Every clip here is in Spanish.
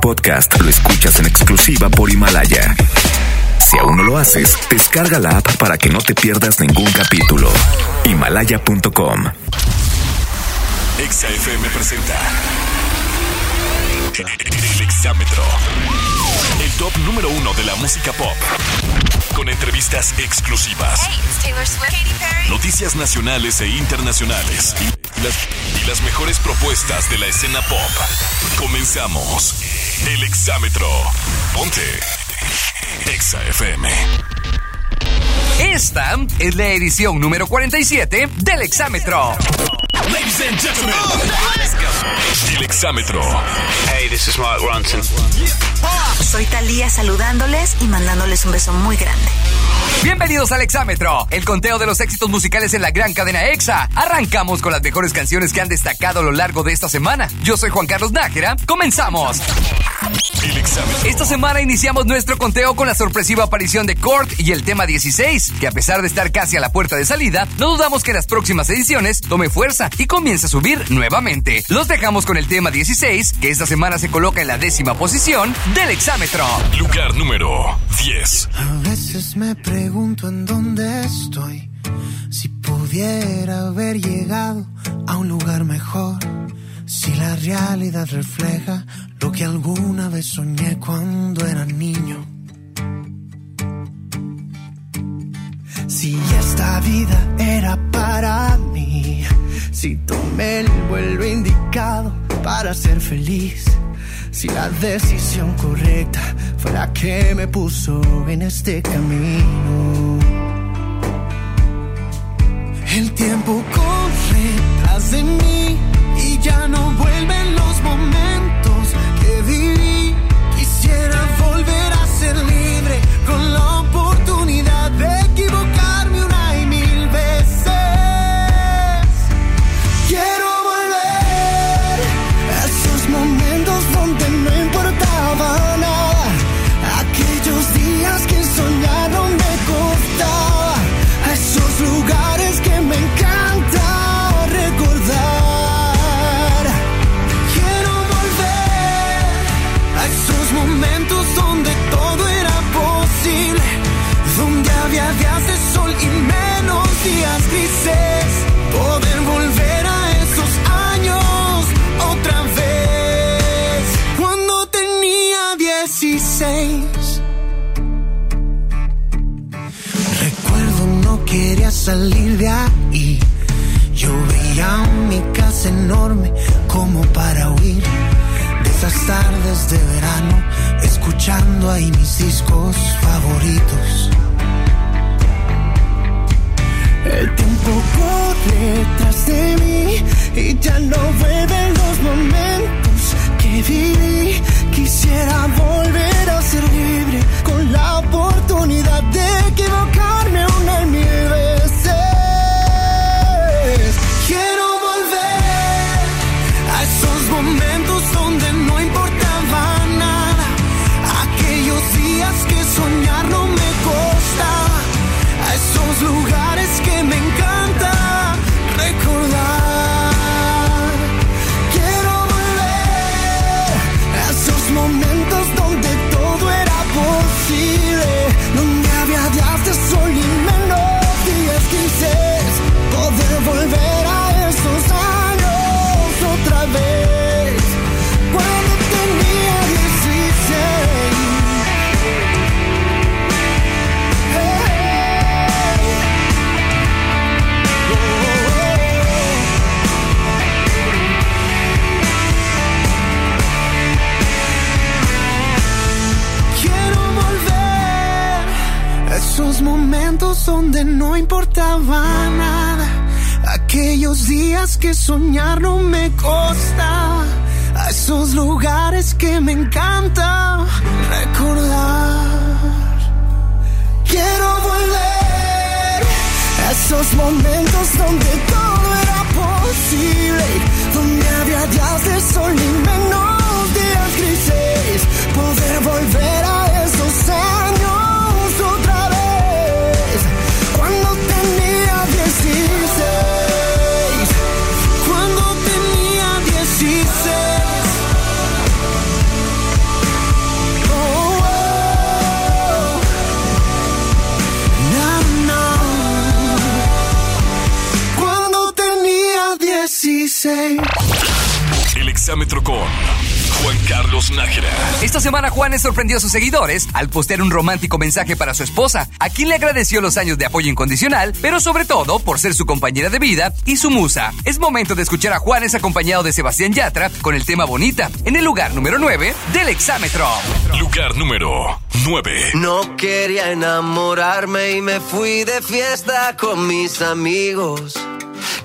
podcast lo escuchas en exclusiva por Himalaya. Si aún no lo haces, descarga la app para que no te pierdas ningún capítulo. Himalaya.com. XFM presenta El Exámetro. El top número uno de la música pop. Con entrevistas exclusivas. Noticias nacionales e internacionales. Y las, y las mejores propuestas de la escena pop. Comenzamos. El Exámetro. Ponte. Exa FM. Esta es la edición número 47 del Exámetro. Ladies and gentlemen, let's go. El Exámetro. Hey, this is Mark Ronson. Soy Talía saludándoles y mandándoles un beso muy grande. Bienvenidos al Exámetro, el conteo de los éxitos musicales en la gran cadena EXA. Arrancamos con las mejores canciones que han destacado a lo largo de esta semana. Yo soy Juan Carlos Nájera. Comenzamos. El Exámetro. Esta semana iniciamos nuestro conteo con la sorpresiva aparición de Court y el tema 16, que a pesar de estar casi a la puerta de salida, no dudamos que en las próximas ediciones tome fuerza y comience a subir nuevamente. Los dejamos con el tema 16, que esta semana se coloca en la décima posición del Exámetro. Lugar número 10. A veces me pregunto en dónde estoy. Si pudiera haber llegado a un lugar mejor. Si la realidad refleja lo que alguna vez soñé cuando era niño. Si esta vida era para mí. Si tomé el vuelo indicado para ser feliz. Si la decisión correcta fue la que me puso en este camino. El tiempo corre tras de mí y ya no vuelven los momentos momentos donde todo era posible. Donde había días de sol y menos días grises. Poder volver a esos años otra vez. Cuando tenía 16. Recuerdo no quería salir de ahí. Yo veía mi casa enorme como para huir de esas tardes de verano, escuchando ahí mis discos favoritos. El tiempo corre tras de mí y ya no vuelven los momentos que viví. Quisiera volver a ser libre con la oportunidad de equivocarme una y mil veces. Exámetro con Juan Carlos Nájera. Esta semana Juanes sorprendió a sus seguidores al postear un romántico mensaje para su esposa, a quien le agradeció los años de apoyo incondicional, pero sobre todo por ser su compañera de vida y su musa. Es momento de escuchar a Juanes acompañado de Sebastián Yatra con el tema Bonita, en el lugar número 9 del exámetro. Lugar número 9. No quería enamorarme y me fui de fiesta con mis amigos.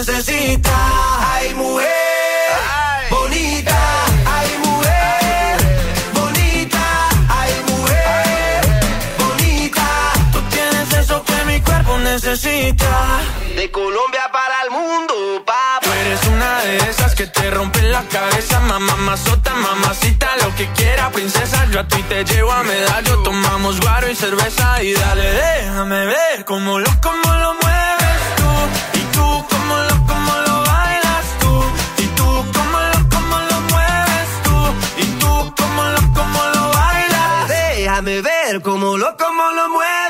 necesita. Ay, mujer. Bonita, ay mujer, bonita, ay mujer, bonita. Tú tienes eso que mi cuerpo necesita. De Colombia para el mundo. Que te rompen la cabeza, mamá, mazota, mamacita, lo que quiera, princesa. Yo a ti te llevo a medallo, tomamos guaro y cerveza y dale, déjame ver cómo lo, cómo lo mueves tú. Y tú, cómo lo, cómo lo bailas tú. Y tú, cómo lo, cómo lo mueves tú. Y tú, cómo lo, cómo lo bailas. Déjame ver cómo lo, cómo lo mueves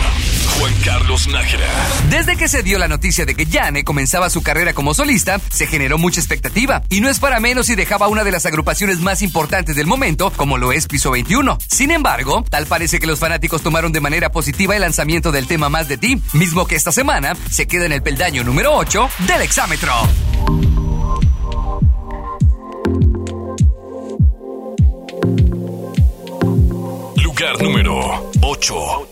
Juan Carlos Nájera. Desde que se dio la noticia de que Yane comenzaba su carrera como solista, se generó mucha expectativa. Y no es para menos si dejaba una de las agrupaciones más importantes del momento, como lo es Piso 21. Sin embargo, tal parece que los fanáticos tomaron de manera positiva el lanzamiento del tema Más de ti, mismo que esta semana se queda en el peldaño número 8 del exámetro. Lugar número 8.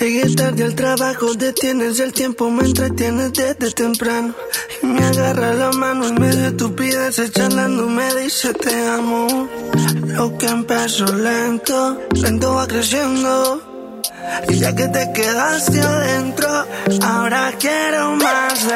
Llegué tarde al trabajo, detienes el tiempo, me entretienes desde temprano. Y me agarra la mano en medio de estupideces, charlando, me dice te amo. Lo que empezó lento, lento va creciendo. Y ya que te quedaste adentro, ahora quiero más de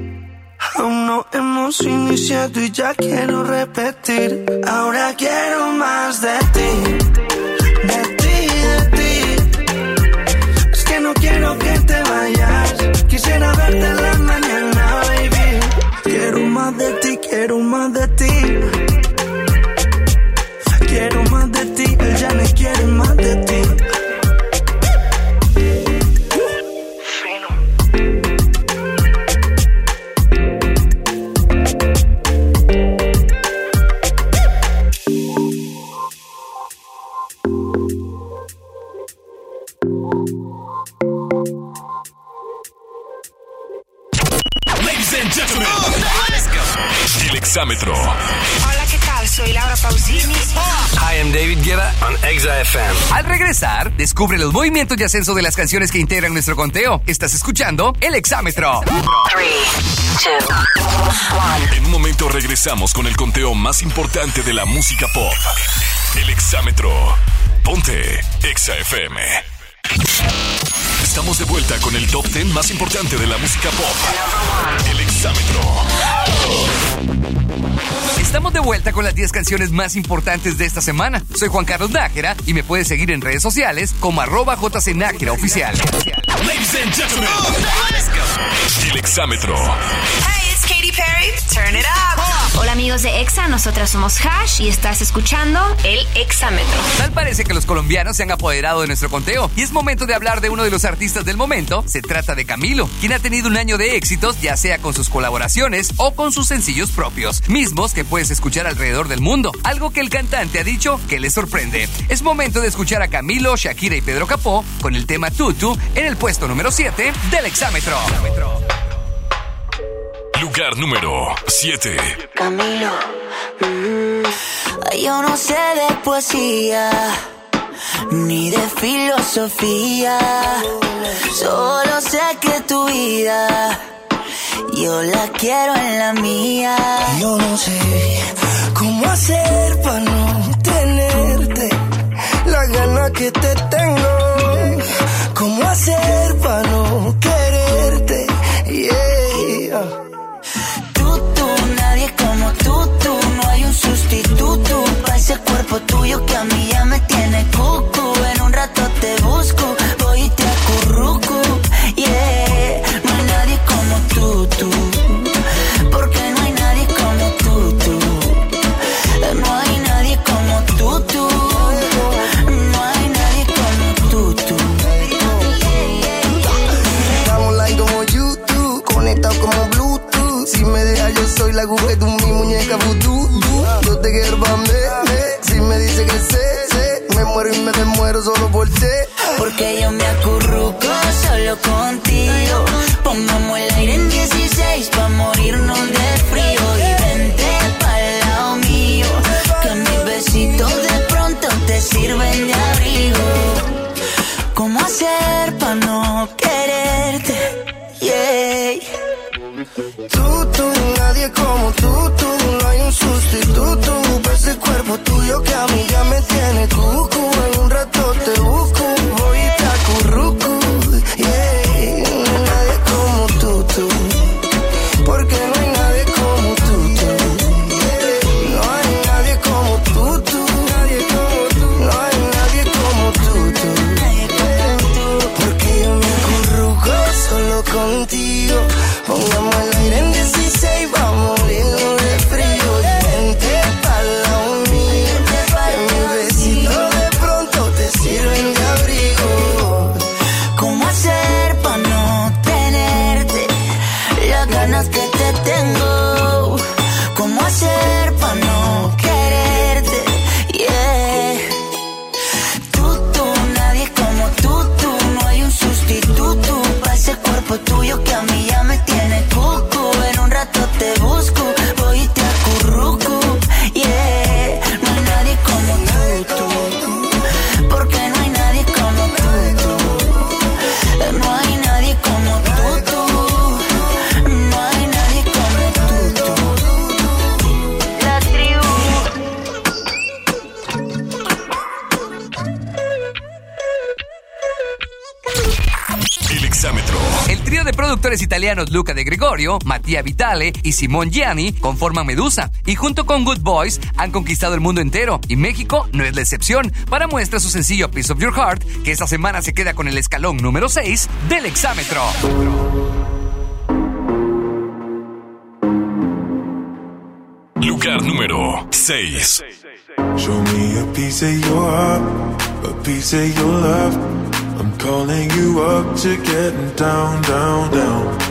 Aún no hemos iniciado y ya quiero repetir. Ahora quiero más de ti, de ti, de ti. Es que no quiero que te vayas. Quisiera verte en la mañana, baby. Quiero más de ti, quiero más de ti. Hola, ¿qué tal? Soy Laura Pausini. I am David Guetta on Exa FM. Al regresar, descubre los movimientos de ascenso de las canciones que integran nuestro conteo. Estás escuchando El Exámetro. En un momento regresamos con el conteo más importante de la música pop. El Exámetro. Ponte Exa FM. Estamos de vuelta con el top 10 más importante de la música pop. El exámetro. Estamos de vuelta con las 10 canciones más importantes de esta semana. Soy Juan Carlos Nájera y me puedes seguir en redes sociales como arroba jcnájera oficial. Ladies and gentlemen. El exámetro. Katy Perry. Turn it up. Hola amigos de EXA, nosotras somos Hash y estás escuchando el Exámetro. Tal parece que los colombianos se han apoderado de nuestro conteo y es momento de hablar de uno de los artistas del momento. Se trata de Camilo, quien ha tenido un año de éxitos, ya sea con sus colaboraciones o con sus sencillos propios, mismos que puedes escuchar alrededor del mundo. Algo que el cantante ha dicho que le sorprende. Es momento de escuchar a Camilo, Shakira y Pedro Capó con el tema Tutu en el puesto número 7 del Exámetro. Lugar número 7. Camilo, mm, yo no sé de poesía ni de filosofía, solo sé que tu vida yo la quiero en la mía. Yo no sé cómo hacer para no tenerte la gana que te tengo. Cómo hacer para no sustituto para ese cuerpo tuyo que a mí ya me tiene cucu. En un rato te busco, me muero solo por ti. Italianos Luca de Gregorio, Mattia Vitale y Simon Gianni conforman Medusa y junto con Good Boys han conquistado el mundo entero y México no es la excepción para muestra su sencillo Piece of Your Heart que esta semana se queda con el escalón número 6 del exámetro. Lugar número 6. Show me a piece of your heart, a piece of your love. I'm calling you up to getting down, down, down.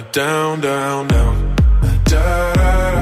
down, down, down. Uh, Da da da,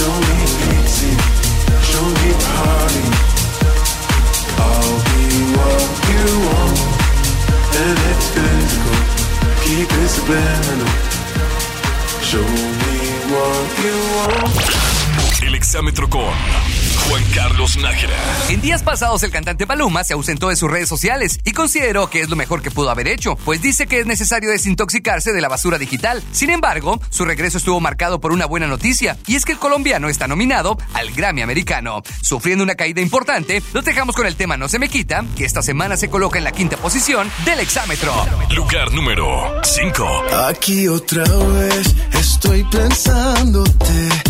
Show me pity, show me party. I'll be what you want, El exámetro con Juan Carlos Nájera. En días pasados el cantante Paluma se ausentó de sus redes sociales y consideró que es lo mejor que pudo haber hecho, pues dice que es necesario desintoxicarse de la basura digital. Sin embargo, su regreso estuvo marcado por una buena noticia, y es que el colombiano está nominado al Grammy americano. Sufriendo una caída importante, los dejamos con el tema No se me quita, que esta semana se coloca en la quinta posición del exámetro. Lugar número 5. Aquí otra vez estoy pensándote.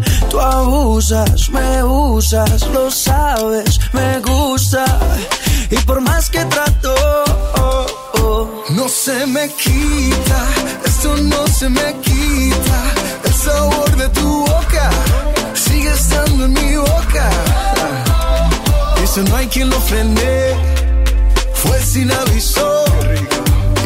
Tú abusas, me usas, lo sabes, me gusta. Y por más que trato, oh, oh, No se me quita, esto no se me quita. El sabor de tu boca sigue estando en mi boca. Eso no hay quien lo frene, fue sin aviso.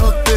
no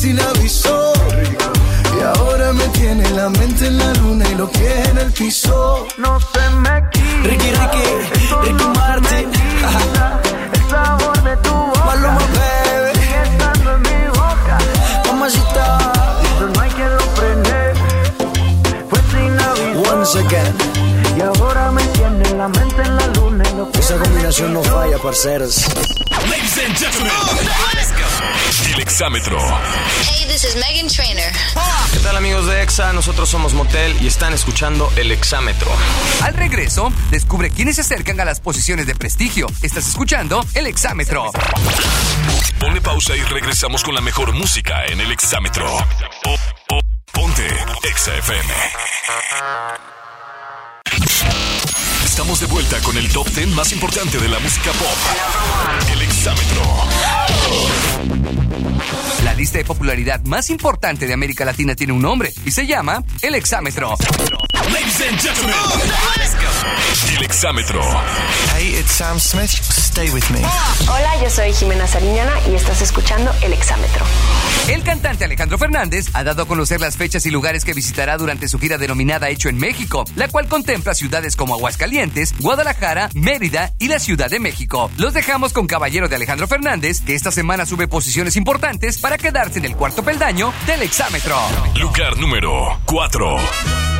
sin aviso. Y ahora me tiene la mente en la luna y los pies en el piso. No se me quita. Ricky, Ricky, Ricky Martin. El sabor de tu boca. Maluma, baby. Sigue estando en mi boca. Mamacita. Eso no hay quien lo frene, fue sin aviso. Once again. Y ahora me tiene la mente en la luna y los pies Esa combinación no falla, parceros. Ladies and gentlemen, el exámetro. Hey, this is Megan Trainer. ¿Qué tal amigos de EXA? Nosotros somos Motel y están escuchando El Exámetro. Al regreso, descubre quiénes se acercan a las posiciones de prestigio. Estás escuchando el exámetro. Ponle pausa y regresamos con la mejor música en el exámetro. Po- po- Ponte Exa FM. Estamos de vuelta con el top 10 más importante de la música pop. El exámetro. La lista de popularidad más importante de América Latina tiene un nombre y se llama el exámetro. Ladies and gentlemen, el exámetro. Hey, it's Sam Smith. Stay with me. Hola, yo soy Jimena Sariñana y estás escuchando El Exámetro. El cantante Alejandro Fernández ha dado a conocer las fechas y lugares que visitará durante su gira denominada Hecho en México, la cual contempla ciudades como Aguascalientes, Guadalajara, Mérida y la Ciudad de México. Los dejamos con Caballero de Alejandro Fernández, que esta semana sube posiciones importantes para quedarse en el cuarto peldaño del exámetro. Lugar número 4.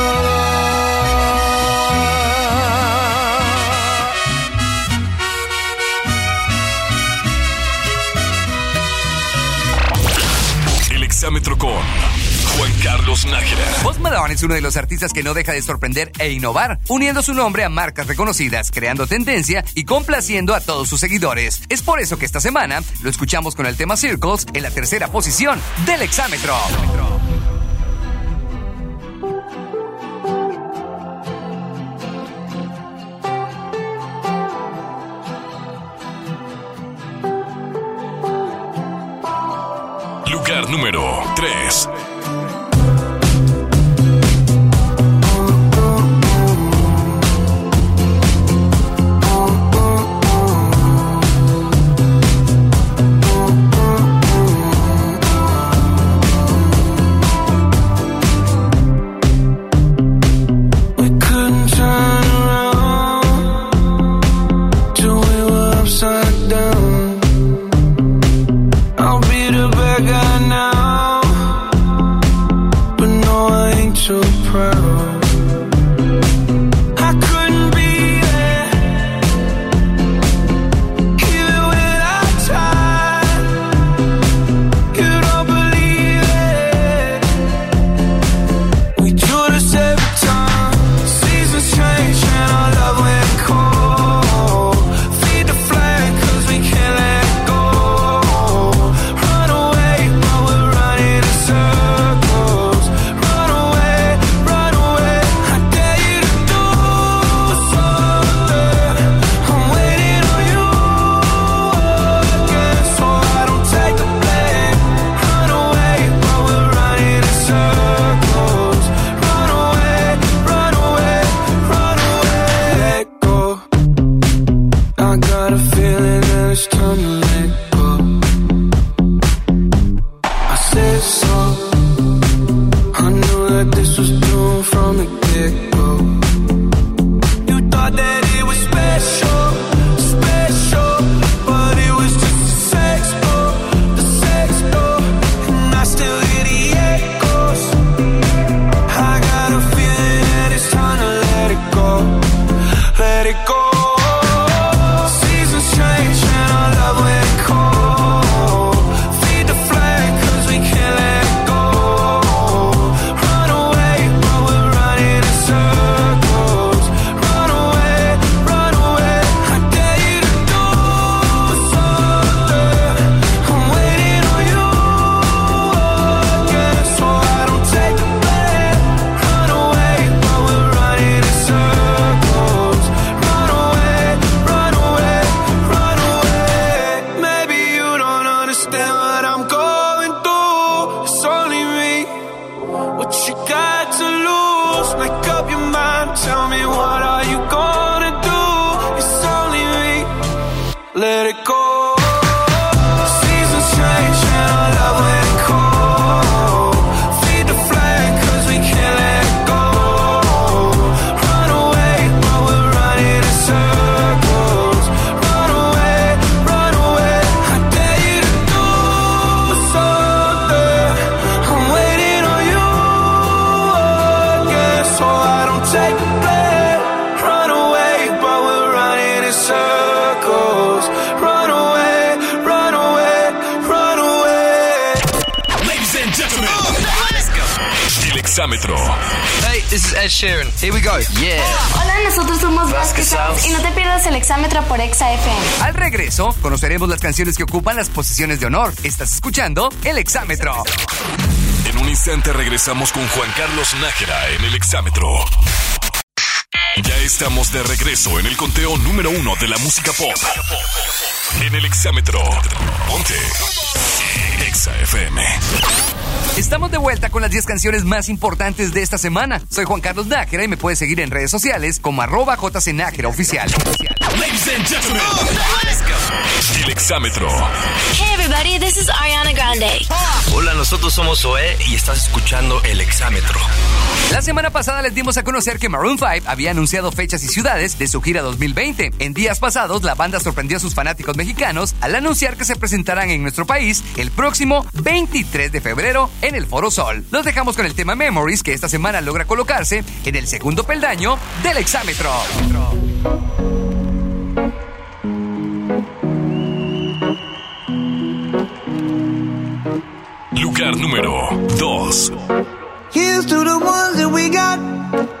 Carlos Nájera. Post Malone es uno de los artistas que no deja de sorprender e innovar, uniendo su nombre a marcas reconocidas, creando tendencia y complaciendo a todos sus seguidores. Es por eso que esta semana lo escuchamos con el tema Circles en la tercera posición del exámetro. Lugar número 3. This is Ed Sheeran. Here we go. Yeah. Hola, nosotros somos Vasquez Sounds y no te pierdas el exámetro por Exa FM. Al regreso, conoceremos las canciones que ocupan las posiciones de honor. Estás escuchando el exámetro. En un instante regresamos con Juan Carlos Nájera en el exámetro. Ya estamos de regreso en el conteo número uno de la música pop. En el exámetro. Ponte. Exa FM. Estamos de vuelta con las 10 canciones más importantes de esta semana. Soy Juan Carlos Nájera y me puedes seguir en redes sociales como arroba jcnájera oficial. Ladies and gentlemen, let's go. El exámetro. Hey everybody, this is Ariana Grande. Hola, nosotros somos Zoé y estás escuchando el exámetro. La semana pasada les dimos a conocer que Maroon 5 había anunciado fechas y ciudades de su gira 2020. En días pasados, la banda sorprendió a sus fanáticos mexicanos al anunciar que se presentarán en nuestro país el próximo 23 de febrero en el Foro Sol. Los dejamos con el tema Memories, que esta semana logra colocarse en el segundo peldaño del exámetro. Lugar número 2. Here's to the ones that we got.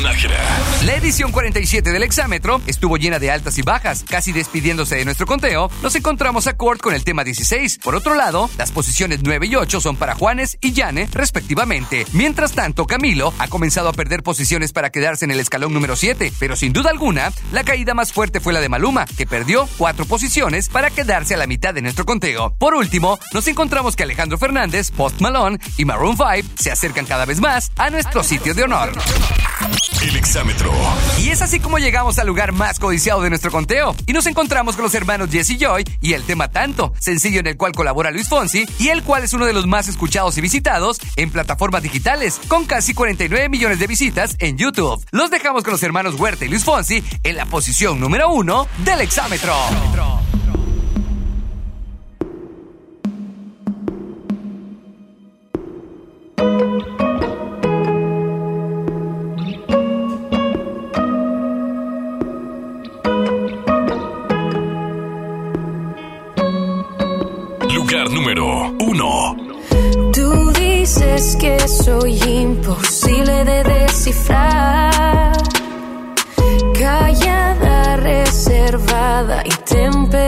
La edición 47 del exámetro estuvo llena de altas y bajas. Casi despidiéndose de nuestro conteo, nos encontramos a Kurt con el tema 16. Por otro lado, las posiciones 9 y 8 son para Juanes y Yane, respectivamente. Mientras tanto, Camilo ha comenzado a perder posiciones para quedarse en el escalón número 7. Pero sin duda alguna, la caída más fuerte fue la de Maluma, que perdió 4 posiciones para quedarse a la mitad de nuestro conteo. Por último, nos encontramos que Alejandro Fernández, Post Malone y Maroon 5 se acercan cada vez más a nuestro sitio de honor. El exámetro. Y es así como llegamos al lugar más codiciado de nuestro conteo. Y nos encontramos con los hermanos Jesse Joy y el tema Tanto, sencillo en el cual colabora Luis Fonsi y el cual es uno de los más escuchados y visitados en plataformas digitales, con casi 49 millones de visitas en YouTube. Los dejamos con los hermanos Huerta y Luis Fonsi en la posición número uno del exámetro. Tú dices que soy imposible de descifrar, callada, reservada y temperada.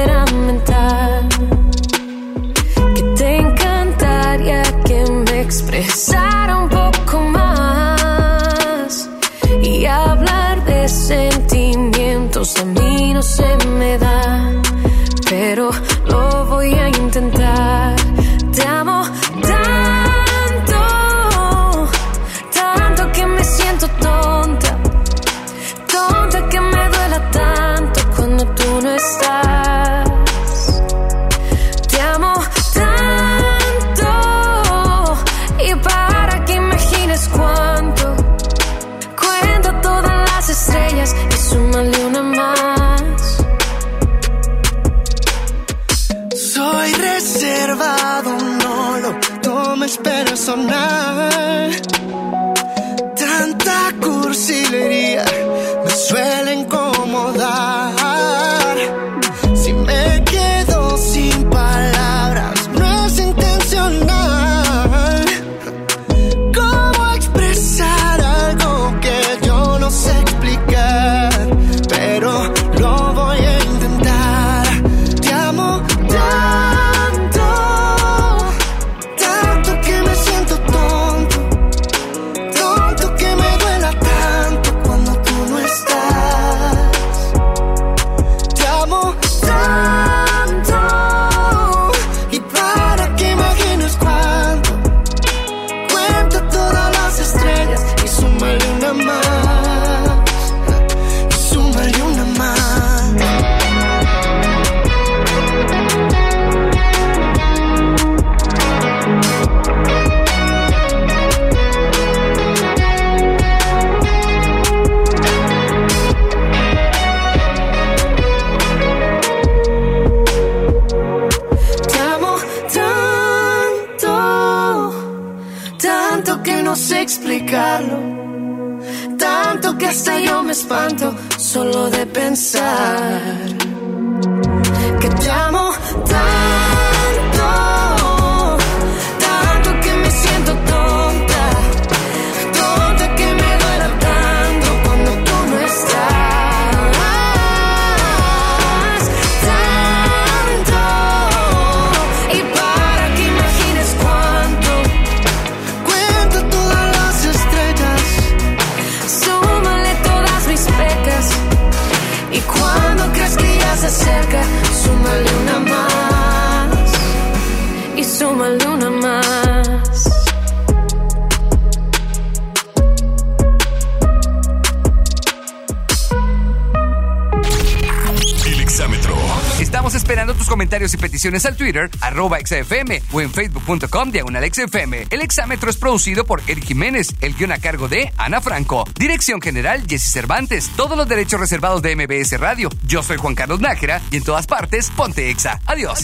Comentarios y peticiones al Twitter, arroba XFM o en facebook.com diagonal XFM. El exámetro es producido por Eric Jiménez, el guion a cargo de Ana Franco. Dirección general, Jesse Cervantes. Todos los derechos reservados de MBS Radio. Yo soy Juan Carlos Nájera y en todas partes, ponte Exa. Adiós.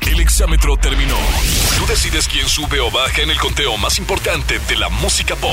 El exámetro terminó. Tú decides quién sube o baja en el conteo más importante de la música pop.